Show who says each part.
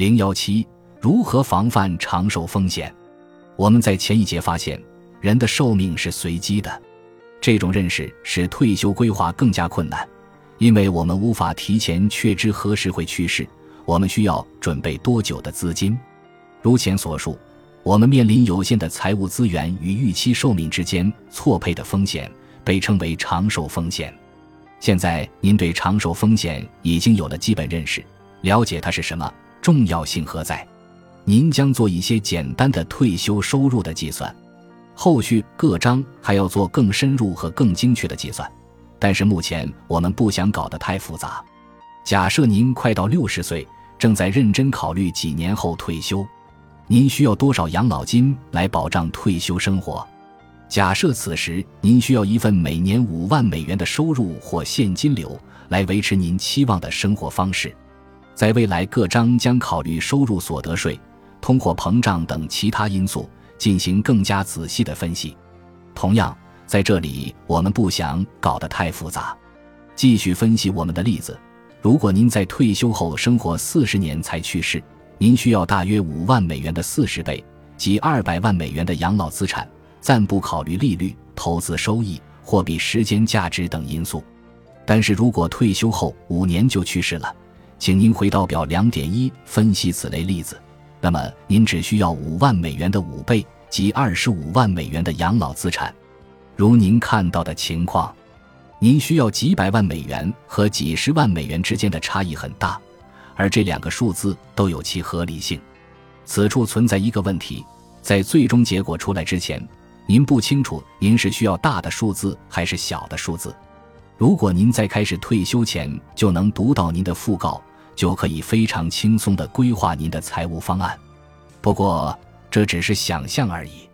Speaker 1: 零幺七，如何防范长寿风险？我们在前一节发现，人的寿命是随机的，这种认识使退休规划更加困难，因为我们无法提前确知何时会去世，我们需要准备多久的资金。如前所述，我们面临有限的财务资源与预期寿命之间错配的风险，被称为长寿风险。现在您对长寿风险已经有了基本认识，了解它是什么。重要性何在？您将做一些简单的退休收入的计算，后续各章还要做更深入和更精确的计算。但是目前我们不想搞得太复杂。假设您快到六十岁，正在认真考虑几年后退休，您需要多少养老金来保障退休生活？假设此时您需要一份每年五万美元的收入或现金流来维持您期望的生活方式。在未来，各章将考虑收入、所得税、通货膨胀等其他因素，进行更加仔细的分析。同样，在这里我们不想搞得太复杂。继续分析我们的例子：如果您在退休后生活四十年才去世，您需要大约五万美元的四十倍，即二百万美元的养老资产，暂不考虑利率、投资收益、货币时间价值等因素。但是如果退休后五年就去世了，请您回到表两点一分析此类例子，那么您只需要五万美元的五倍，即二十五万美元的养老资产。如您看到的情况，您需要几百万美元和几十万美元之间的差异很大，而这两个数字都有其合理性。此处存在一个问题，在最终结果出来之前，您不清楚您是需要大的数字还是小的数字。如果您在开始退休前就能读到您的讣告，就可以非常轻松地规划您的财务方案，不过这只是想象而已。